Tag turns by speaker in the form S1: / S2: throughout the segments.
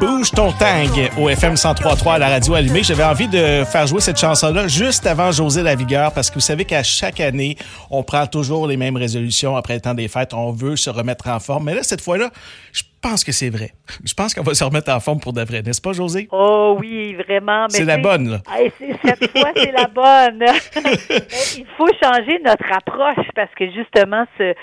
S1: Bouge ton tang au FM 103.3 à la radio allumée. J'avais envie de faire jouer cette chanson-là juste avant José Lavigueur parce que vous savez qu'à chaque année, on prend toujours les mêmes résolutions après le temps des fêtes. On veut se remettre en forme. Mais là, cette fois-là, je pense que c'est vrai. Je pense qu'on va se remettre en forme pour de vrai, n'est-ce pas, José?
S2: Oh oui, vraiment.
S1: C'est la bonne, là.
S2: cette fois, c'est la bonne. il faut changer notre approche parce que justement, ce,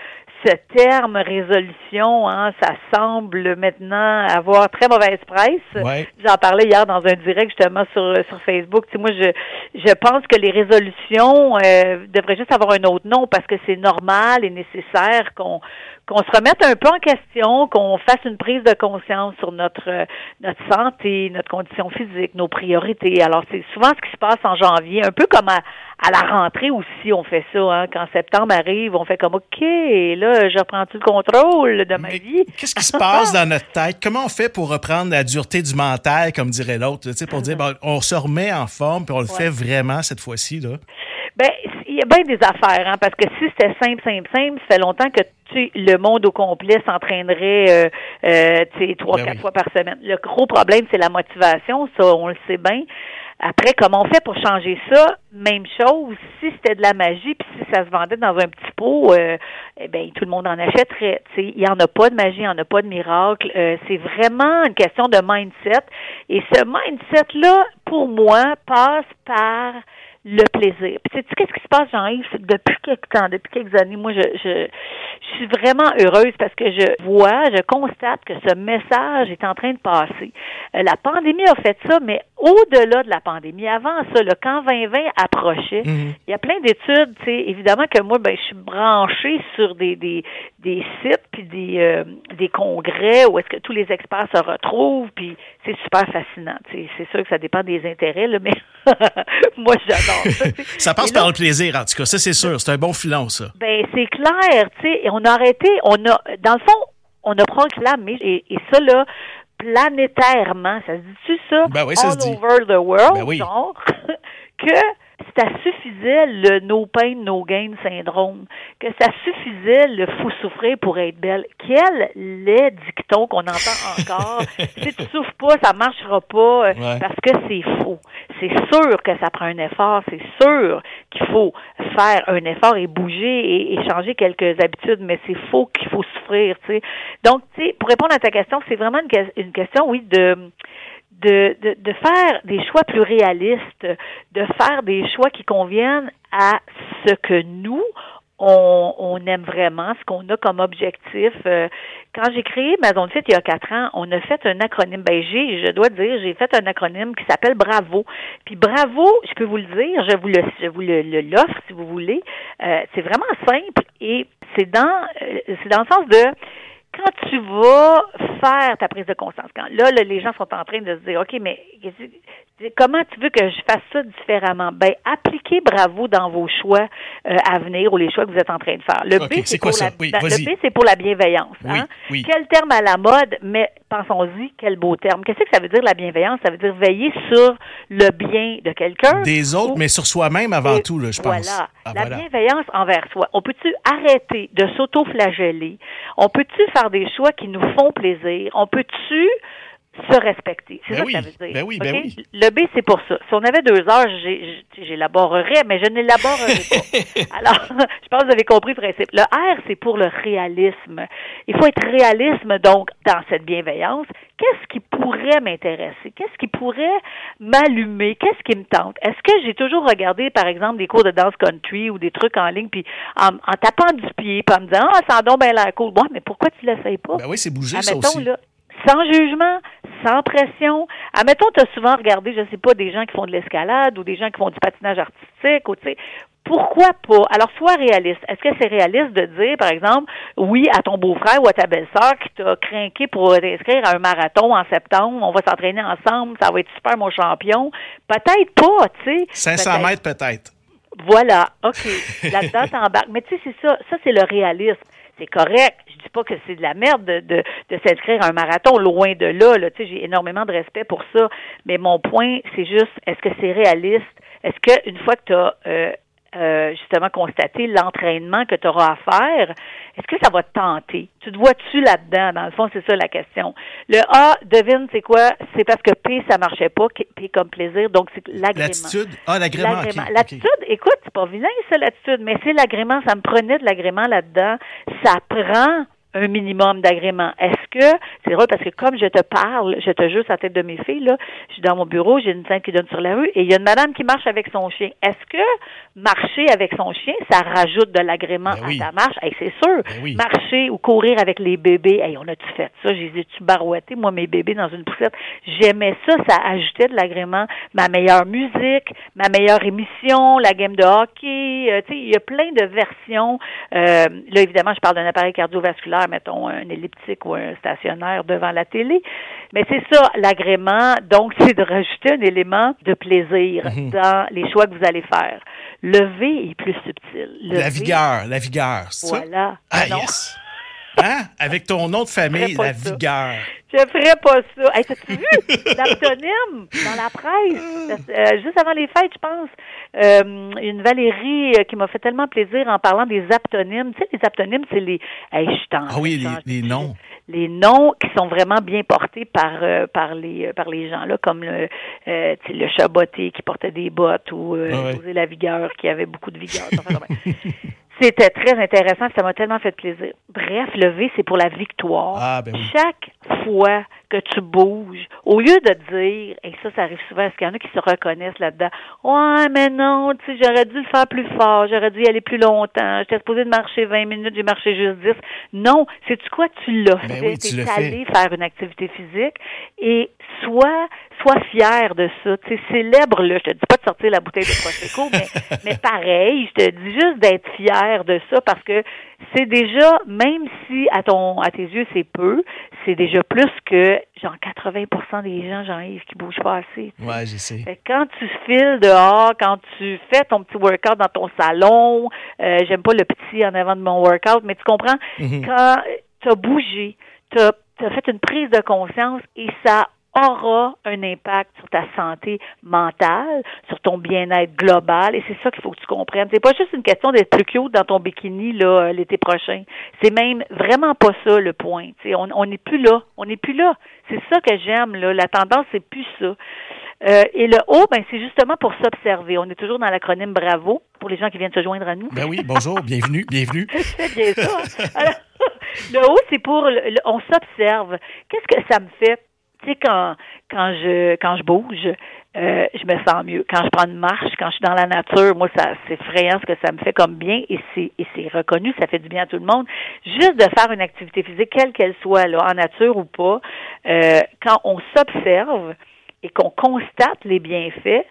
S2: ce terme résolution, hein, ça semble maintenant avoir très mauvaise presse. J'en parlais hier dans un direct justement sur, sur Facebook. Tu sais, moi, je, je pense que les résolutions euh, devraient juste avoir un autre nom parce que c'est normal et nécessaire qu'on qu'on se remette un peu en question, qu'on fasse une prise de conscience sur notre notre santé, notre condition physique, nos priorités. Alors c'est souvent ce qui se passe en janvier, un peu comme à, à la rentrée aussi, on fait ça. Hein? Quand septembre arrive, on fait comme OK, là, je reprends tout le contrôle de ma vie?
S1: Qu'est-ce qui se passe dans notre tête? Comment on fait pour reprendre la dureté du mental, comme dirait l'autre, tu sais, pour dire on se remet en forme puis on le fait vraiment cette fois-ci là?
S2: Ben, il y a bien des affaires, hein, parce que si c'était simple, simple, simple, ça fait longtemps que tu le monde au complet s'entraînerait euh, euh, tu sais, trois, ben quatre fois par semaine. Le gros problème, c'est la motivation, ça, on le sait bien. Après, comment on fait pour changer ça? Même chose, si c'était de la magie, puis si ça se vendait dans un petit pot, euh, eh bien, tout le monde en achèterait. Il n'y en a pas de magie, il n'y en a pas de miracle. Euh, c'est vraiment une question de mindset. Et ce mindset-là, pour moi, passe par le plaisir. Puis, sais-tu qu'est-ce qui se passe, Jean-Yves? Depuis quelques temps, depuis quelques années, moi, je, je, je, suis vraiment heureuse parce que je vois, je constate que ce message est en train de passer. Euh, la pandémie a fait ça, mais au-delà de la pandémie, avant ça, là, quand 2020 approchait, mhm. il y a plein d'études, tu sais, évidemment que moi, ben, je suis branchée sur des, des, des sites puis des, euh, des congrès où est-ce que tous les experts se retrouvent, puis c'est super fascinant. C'est sûr que ça dépend des intérêts, là, mais moi, j'adore ça.
S1: ça passe par le plaisir, en tout cas, ça, c'est sûr. C'est un bon filon, ça.
S2: Ben, c'est clair, tu sais, on a arrêté, on a, dans le fond, on a proclamé, et, et ça, là, planétairement, ça se dit-tu ça?
S1: Ben oui, ça
S2: All
S1: se dit.
S2: over the world,
S1: ben oui.
S2: genre, que ça suffisait le no pain, no gain syndrome, que ça suffisait le fou souffrir pour être belle. Quel laid dicton qu'on entend encore? si tu souffres pas, ça marchera pas, euh, parce que c'est faux. C'est sûr que ça prend un effort, c'est sûr qu'il faut faire un effort et bouger et, changer quelques habitudes, mais c'est faux qu'il faut souffrir, tu sais. Donc, tu sais, pour répondre à ta question, c'est vraiment une, une question, oui, de de, de, de, faire des choix plus réalistes, de faire des choix qui conviennent à ce que nous, on, on aime vraiment, ce qu'on a comme objectif. Euh, quand j'ai créé Maison de Fit il y a quatre ans, on a fait un acronyme. Ben, j'ai, je dois dire, j'ai fait un acronyme qui s'appelle Bravo. Puis Bravo, je peux vous le dire, je vous le, je vous le, l'offre si vous voulez. Euh, c'est vraiment simple et c'est dans, euh, c'est dans le sens de quand tu vas faire ta prise de conscience, quand là, les gens sont en train de se dire, OK, mais comment tu veux que je fasse ça différemment? Ben, appliquez bravo dans vos choix euh, à venir ou les choix que vous êtes en train de faire. Le B, c'est pour, la, pour bienveillance. hein? Quel terme à la mode, mais pensons-y, quel beau terme. Qu'est-ce que ça veut dire la bienveillance? Ça veut dire veiller sur le bien de quelqu'un.
S1: Des autres, mais sur soi-même avant tout, là, je pense.
S2: Voilà. Ah, la bienveillance envers soi. On peut-tu arrêter de s'auto-flageller? On peut-tu faire des choix qui nous font plaisir? On peut-tu se respecter. C'est ben ça que ça veut dire.
S1: Ben oui, ben oui.
S2: Le B, c'est pour ça. Si on avait deux heures, j'élaborerais, mais je n'élaborerais pas. Alors, je pense que vous avez compris le principe. Le R, c'est pour le réalisme. Il faut être réalisme, donc, dans cette bienveillance. Qu'est-ce qui pourrait m'intéresser? Qu'est-ce qui pourrait m'allumer? Qu'est-ce qui me tente? Est-ce que j'ai toujours regardé, par exemple, des cours de danse country ou des trucs en ligne, puis en, tapant du pied, puis en me disant, ah, ça en donne bien la cool. Bon, mais pourquoi tu l'essayes pas?
S1: Ben oui, c'est bouger, ça aussi.
S2: Là, sans jugement, sans pression. Admettons, tu as souvent regardé, je sais pas, des gens qui font de l'escalade ou des gens qui font du patinage artistique ou tu sais. Pourquoi pas? Alors, sois réaliste. Est-ce que c'est réaliste de dire, par exemple, oui à ton beau-frère ou à ta belle-sœur qui t'a craqué pour t'inscrire à un marathon en septembre, on va s'entraîner ensemble, ça va être super mon champion? Peut-être pas, tu
S1: sais. 500 mètres peut-être.
S2: Voilà, OK. Là-dedans, t'embarques. Mais tu sais, c'est ça. Ça, c'est le réalisme c'est correct. Je dis pas que c'est de la merde de, de, s'inscrire à un marathon, loin de là. là. J'ai énormément de respect pour ça. Mais mon point, c'est juste, est-ce que c'est réaliste? Est-ce qu'une fois que tu as euh, euh, justement constater l'entraînement que tu auras à faire, est-ce que ça va te tenter? Tu te vois-tu là-dedans? Dans le fond, c'est ça la question. Le A, devine, c'est quoi? C'est parce que P, ça marchait pas, P comme plaisir, donc c'est l'agrément.
S1: L'attitude? Ah, l'agrément.
S2: l'attitude, écoute, c'est pas vilain, ça, l'attitude, mais c'est l'agrément. Ça me prenait de l'agrément là-dedans. Ça prend un minimum d'agrément. Est-ce que, c'est vrai parce que comme je te parle, je te juste à tête de mes filles, là, je suis dans mon bureau, j'ai une scène qui donne sur la rue et il y a une madame qui marche avec son chien. Est-ce que marcher avec son chien, ça rajoute de l'agrément
S1: ben
S2: à ta marche? c'est sûr.
S1: Ben
S2: marcher ou courir avec les bébés, hey, on a-tu fait ça? J'ai tu barouetté, moi, mes bébés dans une poussette. J'aimais ça, ça ajoutait de l'agrément. Ma meilleure musique, ma meilleure émission, la game de hockey, euh, tu sais, il y a plein de versions. Euh, là, évidemment, je parle d'un appareil cardiovasculaire mettons, un elliptique ou un stationnaire devant la télé. Mais c'est ça, l'agrément. Donc, c'est de rajouter un élément de plaisir mhm. dans les choix que vous allez faire. Le V est plus subtil.
S1: la vigueur, la vigueur.
S2: Voilà.
S1: Ah, yes. Hein? Avec ton nom de famille, la vigueur.
S2: Je ferais pas ça. Hey, T'as-tu vu l'aptonyme dans la presse? Euh, juste avant les fêtes, je pense. Euh, une Valérie euh, qui m'a fait tellement plaisir en parlant des aptonymes. Tu sais, les aptonymes, c'est les. Hey, je
S1: ah oui, les, noms.
S2: Les noms qui sont vraiment bien portés par par les par les gens là, comme le le chaboté qui portait des bottes ou ah la vigueur qui avait beaucoup de vigueur. C'était très intéressant, ça m'a tellement fait plaisir. Bref, le V, c'est pour la victoire.
S1: Ah, ben
S2: Chaque fois que tu bouges, au lieu de dire, et ça, ça arrive souvent, est-ce qu'il y en a qui se reconnaissent là-dedans? Ouais, mais non, tu sais, j'aurais dû le faire plus fort, j'aurais dû y aller plus longtemps, j'étais supposé de marcher 20 minutes, j'ai marché juste 10. Non, c'est tu quoi, tu l'as
S1: ben
S2: fait,
S1: tu
S2: es allé faire une activité physique et sois, sois fier de ça. Tu sais, célèbre-le. Je te dis pas de sortir la bouteille de Prosecco, mais, mais pareil, je te dis juste d'être fier de ça parce que c'est déjà, même si à ton, à tes yeux c'est peu, c'est déjà plus que genre 80% des gens, Jean-Yves, qui bougent pas assez.
S1: Ouais, je sais.
S2: quand tu files dehors, quand tu fais ton petit workout dans ton salon, euh, j'aime pas le petit en avant de mon workout, mais tu comprends, mm-hmm. quand tu as bougé, tu as, as fait une prise de conscience et ça aura un impact sur ta santé mentale, sur ton bien-être global, et c'est ça qu'il faut que tu comprennes. C'est pas juste une question d'être plus cute dans ton bikini là l'été prochain. C'est même vraiment pas ça le point. on n'est plus là. On n'est plus là. C'est ça que j'aime là. La tendance c'est plus ça. Euh, et le haut, ben c'est justement pour s'observer. On est toujours dans l'acronyme Bravo pour les gens qui viennent se joindre à nous.
S1: Ben oui, bonjour, bienvenue, bienvenue.
S2: c'est bien ça. le haut, c'est pour on s'observe. Qu'est-ce que ça me fait tu sais, quand, quand je quand je bouge, euh, je me sens mieux. Quand je prends une marche, quand je suis dans la nature, moi, ça c'est effrayant ce que ça me fait comme bien et c'est et c'est reconnu, ça fait du bien à tout le monde. Juste de faire une activité physique, quelle qu'elle soit, là, en nature ou pas, euh, quand on s'observe et qu'on constate les bienfaits,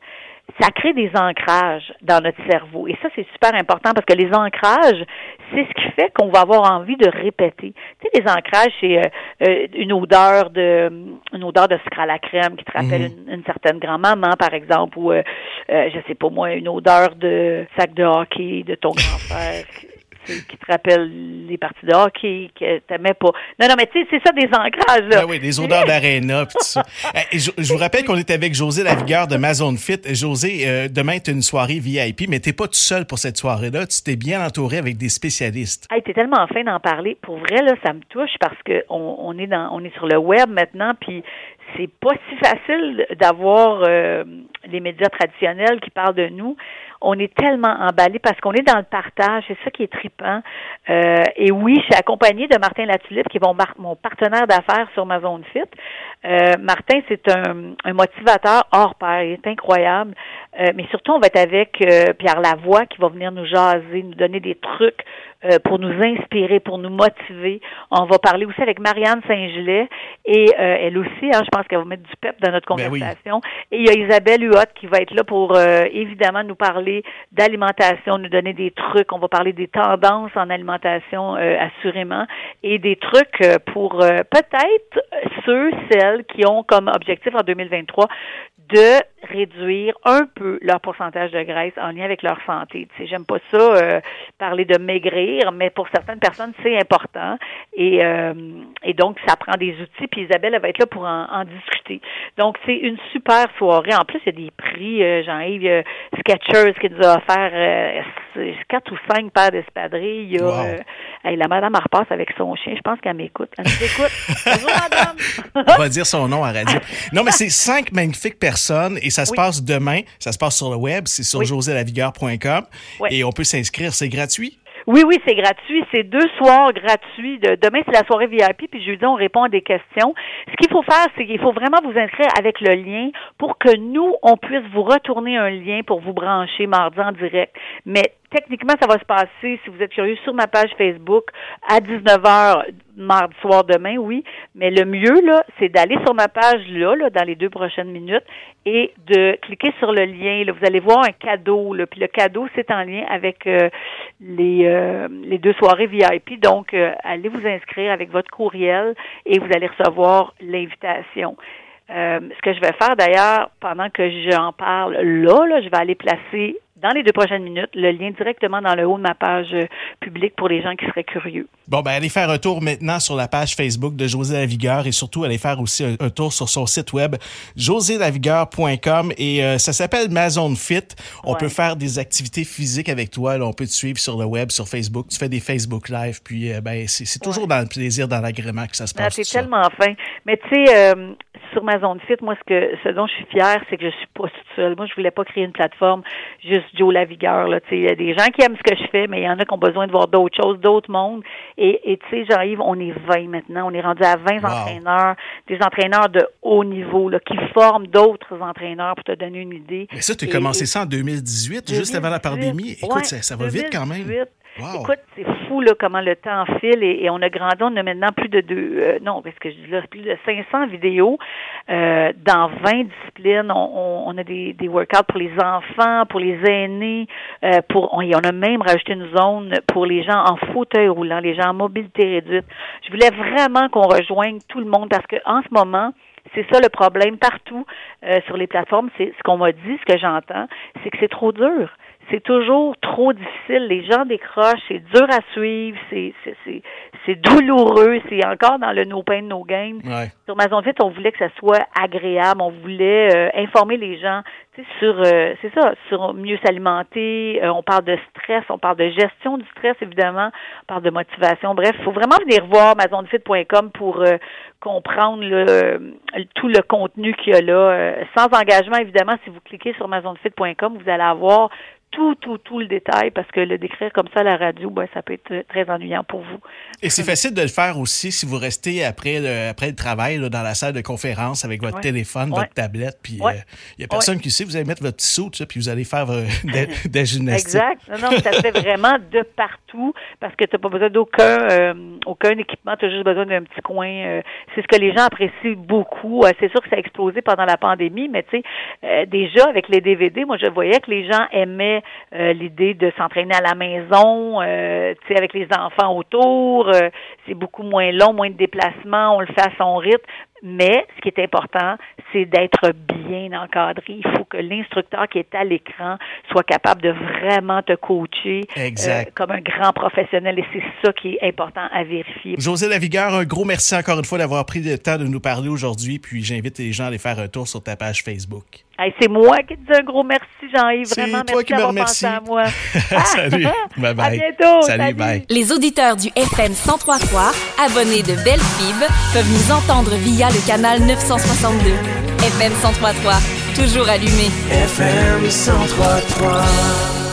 S2: ça crée des ancrages dans notre cerveau. Et ça, c'est super important parce que les ancrages, c'est ce qui fait qu'on va avoir envie de répéter. Tu sais, les ancrages, c'est euh, euh, une odeur de une odeur de sucre à la crème qui te rappelle mhm. une, certaine grand-maman, par exemple, ou euh, je sais pas moi, une odeur de sac de hockey de ton grand-père qui te rappellent les parties de hockey que t'aimais pas. Non, non, mais tu sais, c'est ça des ancrages. Là.
S1: Ben oui, des odeurs d'aréna tout ça. je, vous rappelle qu'on est avec José Lavigueur de Mazone Fit. José, euh, demain, tu une soirée VIP, mais t'es pas tout seul pour cette soirée-là. Tu t'es bien entouré avec des spécialistes.
S2: Hey, t'es tellement fin d'en parler. Pour vrai, là, ça me touche parce que on, est dans on est sur le web maintenant, puis c'est pas si facile d'avoir euh, les médias traditionnels qui parlent de nous on est tellement emballé parce qu'on est dans le partage. C'est ça qui est trippant. Euh, et oui, je suis accompagnée de Martin Latulippe, qui est mon, mon partenaire d'affaires sur ma zone fit. Euh, Martin, c'est un, un, motivateur hors pair. Il est incroyable. Euh, mais surtout, on va être avec Pierre Lavoie qui va venir nous jaser, nous donner des trucs euh, pour nous inspirer, pour nous motiver. On va parler aussi avec Marianne Saint-Gelais et euh, elle aussi, hein, je pense qu'elle va mettre du pep dans notre
S1: ben
S2: conversation. Et il y a Isabelle Huot qui va être là pour euh, évidemment nous parler d'alimentation, nous donner des trucs. On va parler des tendances en alimentation assurément et des trucs pour peut-être ceux, celles qui ont comme objectif en 2023 de réduire un peu leur pourcentage de graisse en lien avec leur santé. Tu sais, j'aime pas ça euh, parler de maigrir, mais pour certaines personnes, c'est important. Et, euh, et donc, ça prend des outils, puis Isabelle, elle va être là pour en, en discuter. Donc, c'est une super soirée. En plus, il y a des prix, euh, Jean-Yves, Sketchers qui nous a offert quatre ou cinq paires d'espadrilles. Il y a, la madame repasse avec son chien. Je pense qu'elle m'écoute. Elle nous écoute. Bonjour, madame.
S1: On va dire son nom à radio. Non, mais c'est cinq magnifiques personnes et ça se passe demain. Ça se passe sur le web. C'est sur oui. Et on peut s'inscrire. C'est gratuit?
S2: Oui, oui, c'est gratuit. C'est deux soirs gratuits. demain, c'est la soirée VIP, puis jeudi, on répond à des questions. Ce qu'il faut faire, c'est qu'il faut vraiment vous inscrire avec le lien pour que nous, on puisse vous retourner un lien pour vous brancher mardi en direct. Mais techniquement, ça va se passer, si vous êtes curieux, sur ma page Facebook à 19h mardi soir demain, oui. Mais le mieux, là, c'est d'aller sur ma page là, là, dans les deux prochaines minutes et de cliquer sur le lien. Là. Vous allez voir un cadeau. Là. Puis le cadeau, c'est en lien avec euh, les, euh, les deux soirées VIP. Donc, euh, allez vous inscrire avec votre courriel et vous allez recevoir l'invitation. ce que je vais faire d'ailleurs, pendant que j'en parle là, là, je vais aller placer dans les deux prochaines minutes, le lien directement dans le haut de ma page euh, publique pour les gens qui seraient curieux.
S1: Bon, ben allez faire un tour maintenant sur la page Facebook de José Lavigueur et surtout allez faire aussi un, tour sur son site web josélavigueur.com et euh, ça s'appelle Mazone Fit. On peut faire des activités physiques avec toi. Là, on peut te suivre sur le web, sur Facebook. Tu fais des Facebook Live, puis euh, ben c'est toujours dans le plaisir, dans l'agrément que ça se passe.
S2: C'est tellement fin. Mais tu sais, sur ma zone fit, moi, ce que ce dont je suis fière, c'est que je suis pas toute seule. Moi, je voulais pas créer une plateforme juste Joe Lavigueur. Là, il y a des gens qui aiment ce que je fais, mais il y en a qui ont besoin de voir d'autres choses, d'autres mondes. Et, tu sais, j'arrive, on est 20 maintenant. On est rendu à 20 entraîneurs, des entraîneurs de haut niveau là, qui forment d'autres entraîneurs pour te donner une idée.
S1: Mais ça, tu as commencé ça en 2018, juste avant la pandémie. Écoute, ça, ça, va vite quand même.
S2: Écoute, c'est comment le temps file et, on a grandi. On a maintenant plus de deux, euh, non, parce que je dis là, plus de 500 vidéos euh, dans 20 disciplines. On, a des, workouts pour les enfants, pour les aînés, euh, pour on, a même rajouté une zone pour les gens en fauteuil roulant, les gens en mobilité réduite. Je voulais vraiment qu'on rejoigne tout le monde parce que en ce moment, c'est ça le problème partout sur les plateformes. C'est ce qu'on m'a dit, ce que j'entends, c'est que c'est trop dur c'est toujours trop difficile. Les gens décrochent, c'est dur à suivre, c'est c'est douloureux, c'est encore dans le no pain no gain. Sur Maison Fit, on voulait que ça soit agréable, on voulait euh, informer les gens sur euh, c'est ça, sur mieux s'alimenter, euh, on parle de stress, on parle de gestion du stress évidemment, on parle de motivation. Bref, il faut vraiment venir voir mazonfit.com pour comprendre le, tout le contenu qu'il y a là sans engagement évidemment si vous cliquez sur mazonfit.com, vous allez avoir tout, tout, tout le détail parce que le décrire comme ça à la radio, ben, ça peut être très ennuyant pour vous.
S1: Et c'est facile de le faire aussi si vous restez après le, après le travail dans la salle de conférence avec votre téléphone, votre tablette, puis il n'y euh, a personne qui sait, vous allez mettre votre petit saut, puis vous allez faire euh, des, gymnastiques.
S2: Exact. Non, non, ça fait vraiment de partout parce que tu n'as pas besoin d'aucun euh, aucun équipement, tu as juste besoin d'un petit coin. c'est ce que les gens apprécient beaucoup. c'est sûr que ça a explosé pendant la pandémie, mais tu sais, déjà avec les DVD, moi je voyais que les gens aimaient euh, l'idée de s'entraîner à la maison, euh, tu sais, avec les enfants autour. Euh, c'est beaucoup moins long, moins de déplacements, on le fait à son rythme. Mais ce qui est important, c'est d'être bien encadré. Il faut que l'instructeur qui est à l'écran soit capable de vraiment te coacher comme un grand professionnel et c'est ça qui est important à vérifier.
S1: José Lavigueur, un gros merci encore une fois d'avoir pris le temps de nous parler aujourd'hui. Puis j'invite les gens à aller faire un tour sur ta page Facebook
S2: c'est moi qui te dis un gros merci, Jean-Yves. Vraiment, merci d'avoir pensé à moi.
S1: salut. Bye bye.
S2: À bientôt.
S1: Salut, bye.
S3: Les auditeurs du FM 1033, abonnés de Belle Fib, peuvent nous entendre via le canal 962. FM 1033, toujours allumé.
S4: FM 1033.